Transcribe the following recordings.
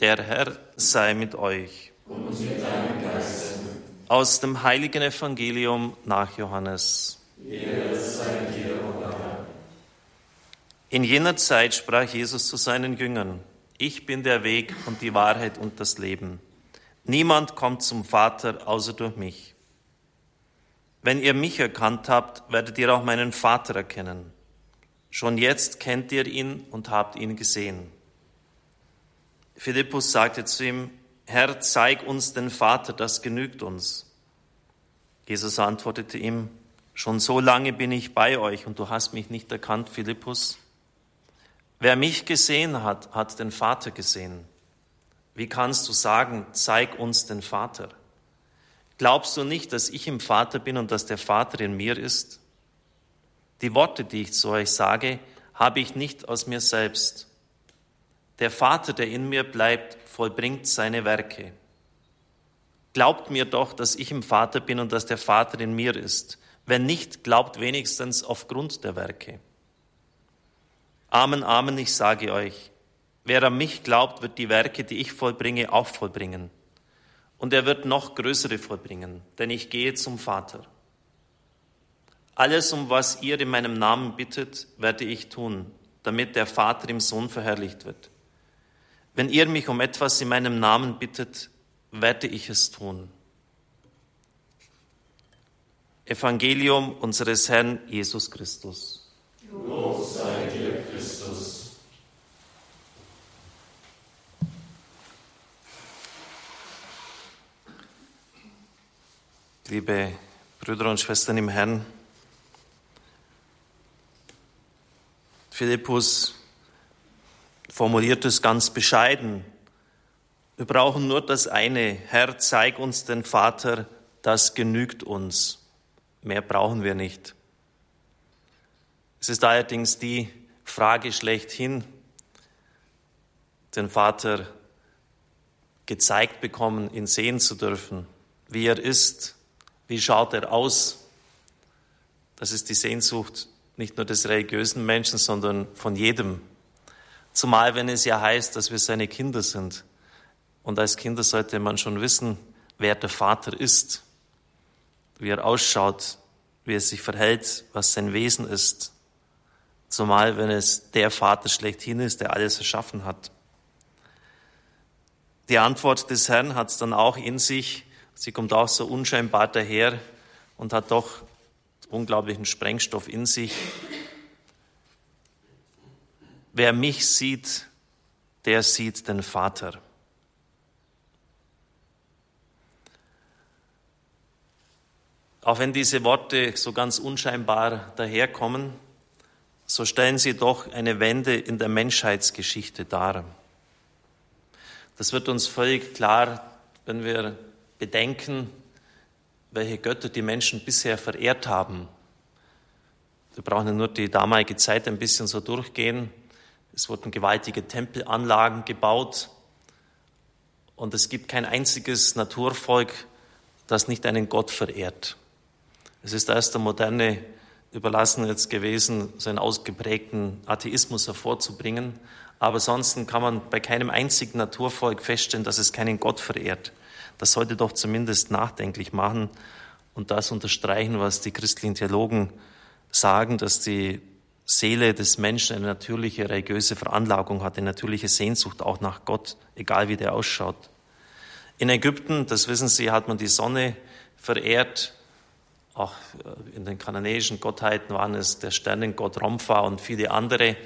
Der Herr sei mit euch. Und mit deinem Geiste. Aus dem heiligen Evangelium nach Johannes. In jener Zeit sprach Jesus zu seinen Jüngern, ich bin der Weg und die Wahrheit und das Leben. Niemand kommt zum Vater außer durch mich. Wenn ihr mich erkannt habt, werdet ihr auch meinen Vater erkennen. Schon jetzt kennt ihr ihn und habt ihn gesehen. Philippus sagte zu ihm, Herr, zeig uns den Vater, das genügt uns. Jesus antwortete ihm, schon so lange bin ich bei euch und du hast mich nicht erkannt, Philippus. Wer mich gesehen hat, hat den Vater gesehen. Wie kannst du sagen, zeig uns den Vater? Glaubst du nicht, dass ich im Vater bin und dass der Vater in mir ist? Die Worte, die ich zu euch sage, habe ich nicht aus mir selbst. Der Vater, der in mir bleibt, vollbringt seine Werke. Glaubt mir doch, dass ich im Vater bin und dass der Vater in mir ist. Wenn nicht, glaubt wenigstens aufgrund der Werke. Amen, Amen, ich sage euch, wer an mich glaubt, wird die Werke, die ich vollbringe, auch vollbringen. Und er wird noch größere vollbringen, denn ich gehe zum Vater. Alles, um was ihr in meinem Namen bittet, werde ich tun, damit der Vater im Sohn verherrlicht wird. Wenn ihr mich um etwas in meinem Namen bittet, werde ich es tun. Evangelium unseres Herrn Jesus Christus. Lob sei dir, Christus. Liebe Brüder und Schwestern im Herrn, Philippus formuliert es ganz bescheiden. Wir brauchen nur das eine. Herr, zeig uns den Vater, das genügt uns. Mehr brauchen wir nicht. Es ist allerdings die Frage schlechthin, den Vater gezeigt bekommen, ihn sehen zu dürfen, wie er ist, wie schaut er aus. Das ist die Sehnsucht nicht nur des religiösen Menschen, sondern von jedem Zumal, wenn es ja heißt, dass wir seine Kinder sind. Und als Kinder sollte man schon wissen, wer der Vater ist, wie er ausschaut, wie er sich verhält, was sein Wesen ist. Zumal, wenn es der Vater schlechthin ist, der alles erschaffen hat. Die Antwort des Herrn hat es dann auch in sich. Sie kommt auch so unscheinbar daher und hat doch unglaublichen Sprengstoff in sich. Wer mich sieht, der sieht den Vater. Auch wenn diese Worte so ganz unscheinbar daherkommen, so stellen sie doch eine Wende in der Menschheitsgeschichte dar. Das wird uns völlig klar, wenn wir bedenken, welche Götter die Menschen bisher verehrt haben. Wir brauchen nur die damalige Zeit ein bisschen so durchgehen. Es wurden gewaltige Tempelanlagen gebaut und es gibt kein einziges Naturvolk, das nicht einen Gott verehrt. Es ist erst der Moderne überlassen jetzt gewesen, so einen ausgeprägten Atheismus hervorzubringen. Aber ansonsten kann man bei keinem einzigen Naturvolk feststellen, dass es keinen Gott verehrt. Das sollte doch zumindest nachdenklich machen und das unterstreichen, was die christlichen Theologen sagen, dass die Seele des Menschen eine natürliche religiöse Veranlagung hat, eine natürliche Sehnsucht auch nach Gott, egal wie der ausschaut. In Ägypten, das wissen Sie, hat man die Sonne verehrt. Auch äh, in den kananäischen Gottheiten waren es der Sternengott Rompha und viele andere.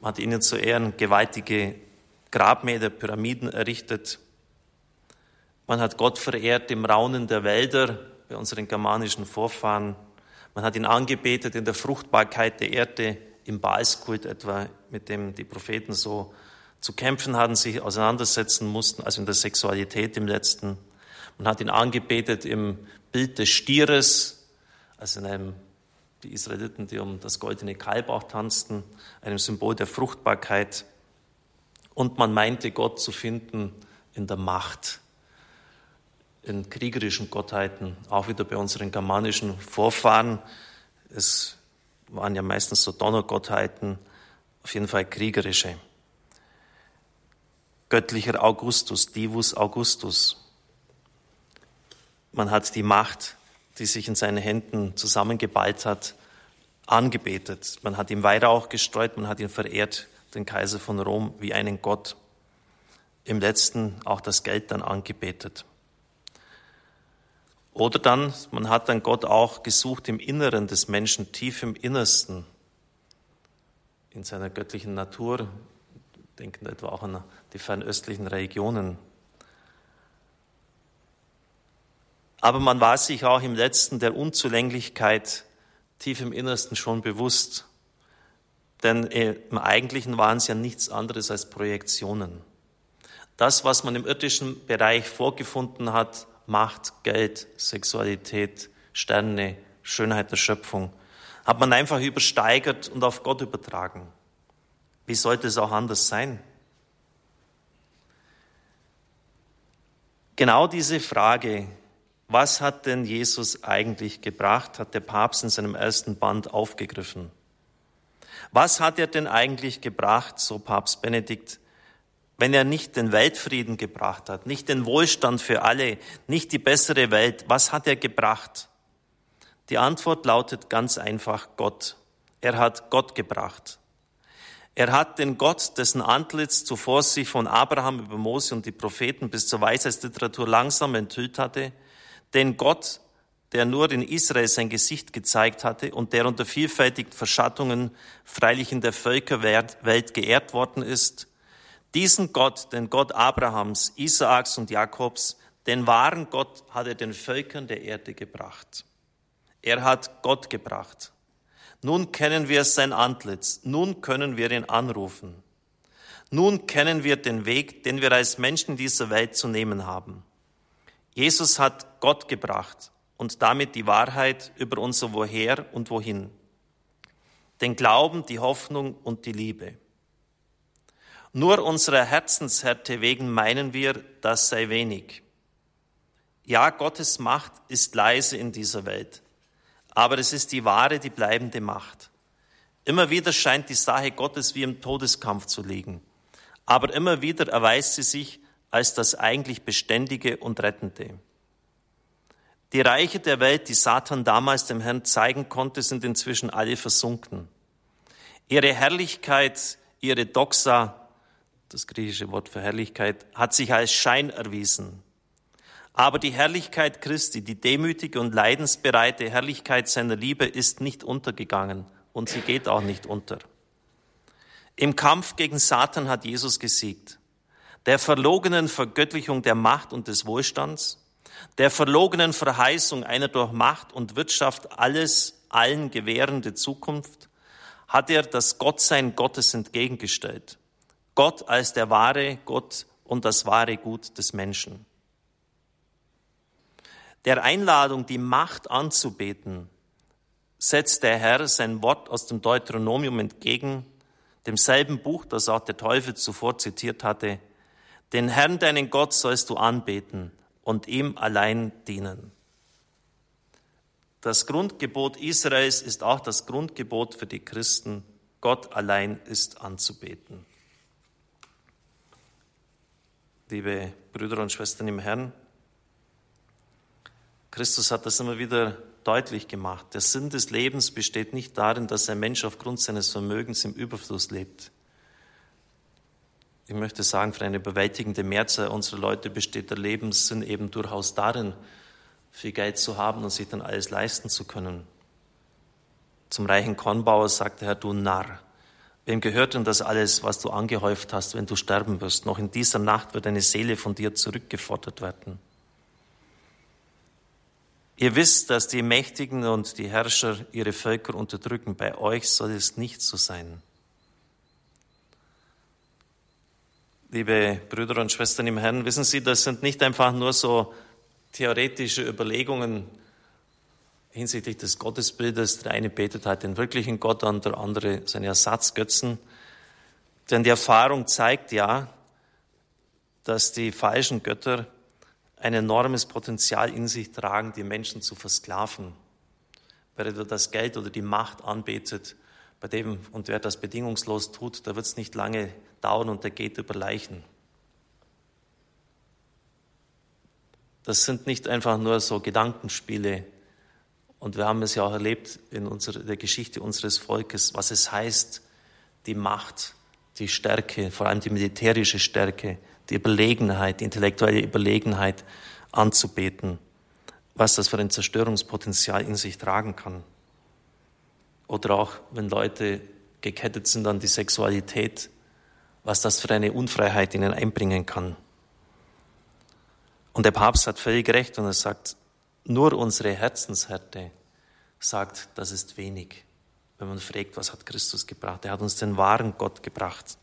Man hat ihnen zu Ehren gewaltige Grabmäler, Pyramiden errichtet. Man hat Gott verehrt im Raunen der Wälder bei unseren germanischen Vorfahren. Man hat ihn angebetet in der Fruchtbarkeit der Erde, im Baalskult etwa, mit dem die Propheten so zu kämpfen hatten, sich auseinandersetzen mussten, also in der Sexualität im letzten. Man hat ihn angebetet im Bild des Stieres, also in einem, die Israeliten, die um das goldene Kalb auch tanzten, einem Symbol der Fruchtbarkeit. Und man meinte Gott zu finden in der Macht, in kriegerischen Gottheiten, auch wieder bei unseren germanischen Vorfahren. Es waren ja meistens so Donnergottheiten, auf jeden Fall kriegerische. göttlicher Augustus, Divus Augustus. Man hat die Macht, die sich in seinen Händen zusammengeballt hat, angebetet. Man hat ihm Weihrauch gestreut, man hat ihn verehrt, den Kaiser von Rom, wie einen Gott. Im letzten auch das Geld dann angebetet. Oder dann, man hat dann Gott auch gesucht im Inneren des Menschen, tief im Innersten, in seiner göttlichen Natur, denken etwa auch an die fernöstlichen Religionen. Aber man war sich auch im letzten der Unzulänglichkeit tief im Innersten schon bewusst. Denn im Eigentlichen waren es ja nichts anderes als Projektionen. Das, was man im irdischen Bereich vorgefunden hat, Macht, Geld, Sexualität, Sterne, Schönheit der Schöpfung, hat man einfach übersteigert und auf Gott übertragen. Wie sollte es auch anders sein? Genau diese Frage, was hat denn Jesus eigentlich gebracht, hat der Papst in seinem ersten Band aufgegriffen. Was hat er denn eigentlich gebracht, so Papst Benedikt, wenn er nicht den Weltfrieden gebracht hat, nicht den Wohlstand für alle, nicht die bessere Welt? Was hat er gebracht? Die Antwort lautet ganz einfach Gott. Er hat Gott gebracht. Er hat den Gott, dessen Antlitz zuvor sich von Abraham über Mose und die Propheten bis zur Weisheitsliteratur langsam enthüllt hatte, den Gott, der nur in Israel sein Gesicht gezeigt hatte und der unter vielfältigen Verschattungen freilich in der Völkerwelt geehrt worden ist, diesen Gott, den Gott Abrahams, Isaaks und Jakobs, den wahren Gott hat er den Völkern der Erde gebracht. Er hat Gott gebracht. Nun kennen wir sein Antlitz, nun können wir ihn anrufen. Nun kennen wir den Weg, den wir als Menschen dieser Welt zu nehmen haben. Jesus hat Gott gebracht und damit die Wahrheit über unser Woher und Wohin, den Glauben, die Hoffnung und die Liebe. Nur unserer Herzenshärte wegen meinen wir, das sei wenig. Ja, Gottes Macht ist leise in dieser Welt, aber es ist die wahre, die bleibende Macht. Immer wieder scheint die Sache Gottes wie im Todeskampf zu liegen, aber immer wieder erweist sie sich als das eigentlich Beständige und Rettende. Die Reiche der Welt, die Satan damals dem Herrn zeigen konnte, sind inzwischen alle versunken. Ihre Herrlichkeit, ihre Doxa, das griechische Wort für Herrlichkeit, hat sich als Schein erwiesen. Aber die Herrlichkeit Christi, die demütige und leidensbereite Herrlichkeit seiner Liebe ist nicht untergegangen und sie geht auch nicht unter. Im Kampf gegen Satan hat Jesus gesiegt. Der verlogenen Vergöttlichung der Macht und des Wohlstands, der verlogenen Verheißung einer durch Macht und Wirtschaft alles allen gewährende Zukunft, hat er das Gottsein Gottes entgegengestellt. Gott als der wahre Gott und das wahre Gut des Menschen. Der Einladung, die Macht anzubeten, setzt der Herr sein Wort aus dem Deuteronomium entgegen, demselben Buch, das auch der Teufel zuvor zitiert hatte. Den Herrn, deinen Gott, sollst du anbeten und ihm allein dienen. Das Grundgebot Israels ist auch das Grundgebot für die Christen. Gott allein ist anzubeten. Liebe Brüder und Schwestern im Herrn, Christus hat das immer wieder deutlich gemacht. Der Sinn des Lebens besteht nicht darin, dass ein Mensch aufgrund seines Vermögens im Überfluss lebt, ich möchte sagen, für eine überwältigende Mehrzahl unserer Leute besteht der Lebenssinn eben durchaus darin, viel Geld zu haben und sich dann alles leisten zu können. Zum reichen Kornbauer sagte Herr, du Narr, wem gehört denn das alles, was du angehäuft hast, wenn du sterben wirst? Noch in dieser Nacht wird eine Seele von dir zurückgefordert werden. Ihr wisst, dass die Mächtigen und die Herrscher ihre Völker unterdrücken. Bei euch soll es nicht so sein. liebe Brüder und Schwestern im Herrn, wissen Sie, das sind nicht einfach nur so theoretische Überlegungen hinsichtlich des Gottesbildes. Der eine betet halt den wirklichen Gott an, der andere seine Ersatzgötzen. Denn die Erfahrung zeigt ja, dass die falschen Götter ein enormes Potenzial in sich tragen, die Menschen zu versklaven. Wer das Geld oder die Macht anbetet, bei dem, und wer das bedingungslos tut, da wird es nicht lange dauern und der geht über Leichen. Das sind nicht einfach nur so Gedankenspiele. Und wir haben es ja auch erlebt in unserer, der Geschichte unseres Volkes, was es heißt, die Macht, die Stärke, vor allem die militärische Stärke, die Überlegenheit, die intellektuelle Überlegenheit anzubeten, was das für ein Zerstörungspotenzial in sich tragen kann. Oder auch, wenn Leute gekettet sind an die Sexualität, was das für eine Unfreiheit ihnen einbringen kann. Und der Papst hat völlig recht und er sagt, nur unsere Herzenshärte sagt, das ist wenig. Wenn man fragt, was hat Christus gebracht? Er hat uns den wahren Gott gebracht.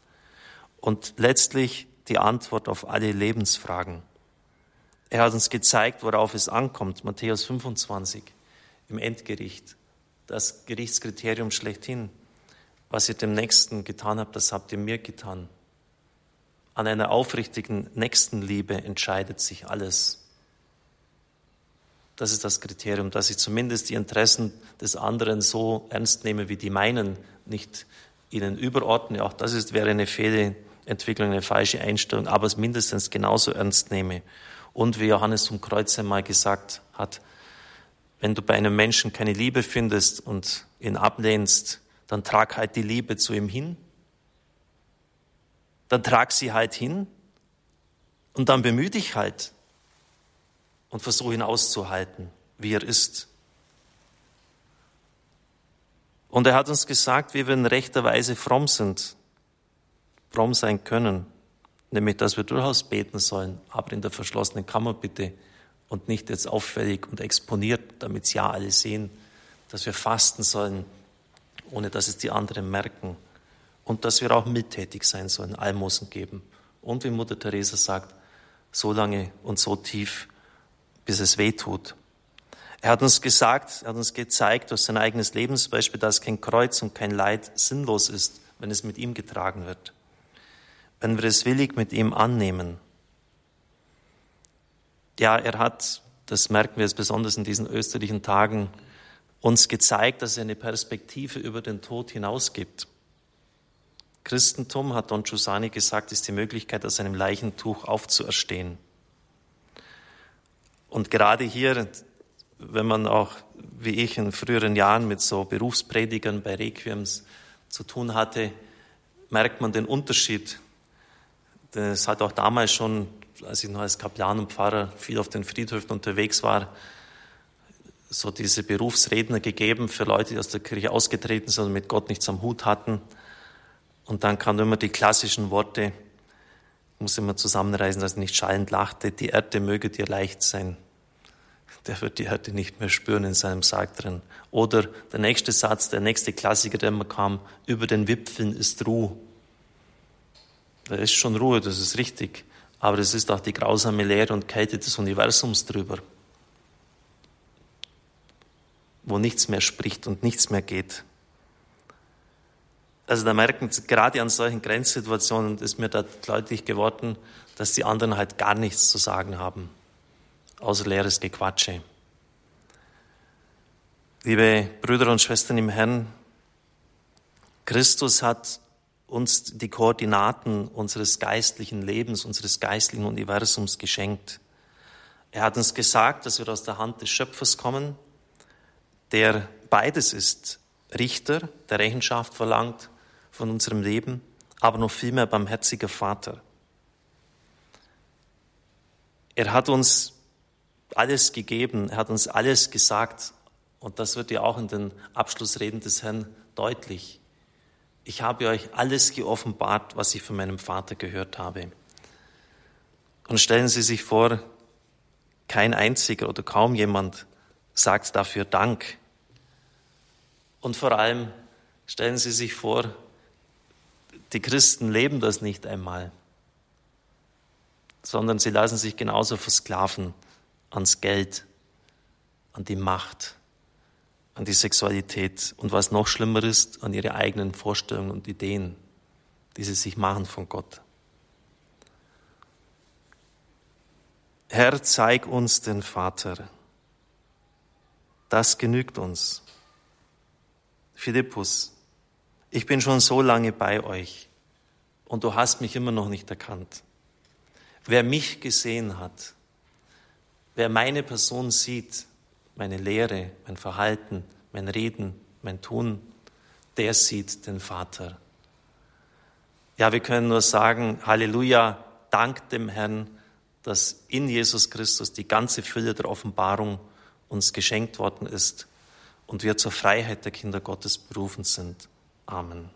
Und letztlich die Antwort auf alle Lebensfragen. Er hat uns gezeigt, worauf es ankommt. Matthäus 25 im Endgericht. Das Gerichtskriterium schlechthin. Was ihr dem Nächsten getan habt, das habt ihr mir getan. An einer aufrichtigen Nächstenliebe entscheidet sich alles. Das ist das Kriterium, dass ich zumindest die Interessen des anderen so ernst nehme, wie die meinen, nicht ihnen überordne. Auch das ist, wäre eine Fehlentwicklung, eine falsche Einstellung, aber es mindestens genauso ernst nehme. Und wie Johannes zum Kreuz einmal gesagt hat, wenn du bei einem Menschen keine Liebe findest und ihn ablehnst, dann trag halt die Liebe zu ihm hin. Dann trag sie halt hin und dann bemühe dich halt und versuche ihn auszuhalten, wie er ist. Und er hat uns gesagt, wie wir in rechter Weise fromm sind, fromm sein können, nämlich dass wir durchaus beten sollen, aber in der verschlossenen Kammer bitte und nicht jetzt auffällig und exponiert, damit ja alle sehen, dass wir fasten sollen, ohne dass es die anderen merken. Und dass wir auch mittätig sein sollen, Almosen geben. Und wie Mutter Teresa sagt, so lange und so tief, bis es weh tut. Er hat uns gesagt, er hat uns gezeigt durch sein eigenes Lebensbeispiel, dass kein Kreuz und kein Leid sinnlos ist, wenn es mit ihm getragen wird. Wenn wir es willig mit ihm annehmen. Ja, er hat, das merken wir jetzt besonders in diesen österlichen Tagen, uns gezeigt, dass er eine Perspektive über den Tod hinaus gibt. Christentum, hat Don Giussani gesagt, ist die Möglichkeit, aus einem Leichentuch aufzuerstehen. Und gerade hier, wenn man auch, wie ich in früheren Jahren mit so Berufspredigern bei Requiems zu tun hatte, merkt man den Unterschied. Es hat auch damals schon, als ich noch als Kaplan und Pfarrer viel auf den Friedhöfen unterwegs war, so diese Berufsredner gegeben für Leute, die aus der Kirche ausgetreten sind und mit Gott nichts am Hut hatten. Und dann kamen immer die klassischen Worte, ich muss immer zusammenreißen, dass er nicht schallend lachte, die Erde möge dir leicht sein. Der wird die Erde nicht mehr spüren in seinem Sarg drin. Oder der nächste Satz, der nächste Klassiker, der immer kam, über den Wipfeln ist Ruhe. Da ist schon Ruhe, das ist richtig. Aber es ist auch die grausame Leere und Kälte des Universums drüber wo nichts mehr spricht und nichts mehr geht. Also da merken, gerade an solchen Grenzsituationen ist mir da deutlich geworden, dass die anderen halt gar nichts zu sagen haben, außer leeres Gequatsche. Liebe Brüder und Schwestern im Herrn, Christus hat uns die Koordinaten unseres geistlichen Lebens, unseres geistlichen Universums geschenkt. Er hat uns gesagt, dass wir aus der Hand des Schöpfers kommen der beides ist. Richter, der Rechenschaft verlangt von unserem Leben, aber noch viel mehr barmherziger Vater. Er hat uns alles gegeben, er hat uns alles gesagt und das wird ja auch in den Abschlussreden des Herrn deutlich. Ich habe euch alles geoffenbart, was ich von meinem Vater gehört habe. Und stellen Sie sich vor, kein einziger oder kaum jemand sagt dafür Dank. Und vor allem stellen Sie sich vor, die Christen leben das nicht einmal, sondern sie lassen sich genauso versklaven ans Geld, an die Macht, an die Sexualität und was noch schlimmer ist, an ihre eigenen Vorstellungen und Ideen, die sie sich machen von Gott. Herr, zeig uns den Vater. Das genügt uns. Philippus, ich bin schon so lange bei euch und du hast mich immer noch nicht erkannt. Wer mich gesehen hat, Wer meine Person sieht, meine Lehre, mein Verhalten, mein Reden, mein Tun, der sieht den Vater. Ja, wir können nur sagen, Halleluja, dank dem Herrn, dass in Jesus Christus die ganze Fülle der Offenbarung uns geschenkt worden ist und wir zur Freiheit der Kinder Gottes berufen sind. Amen.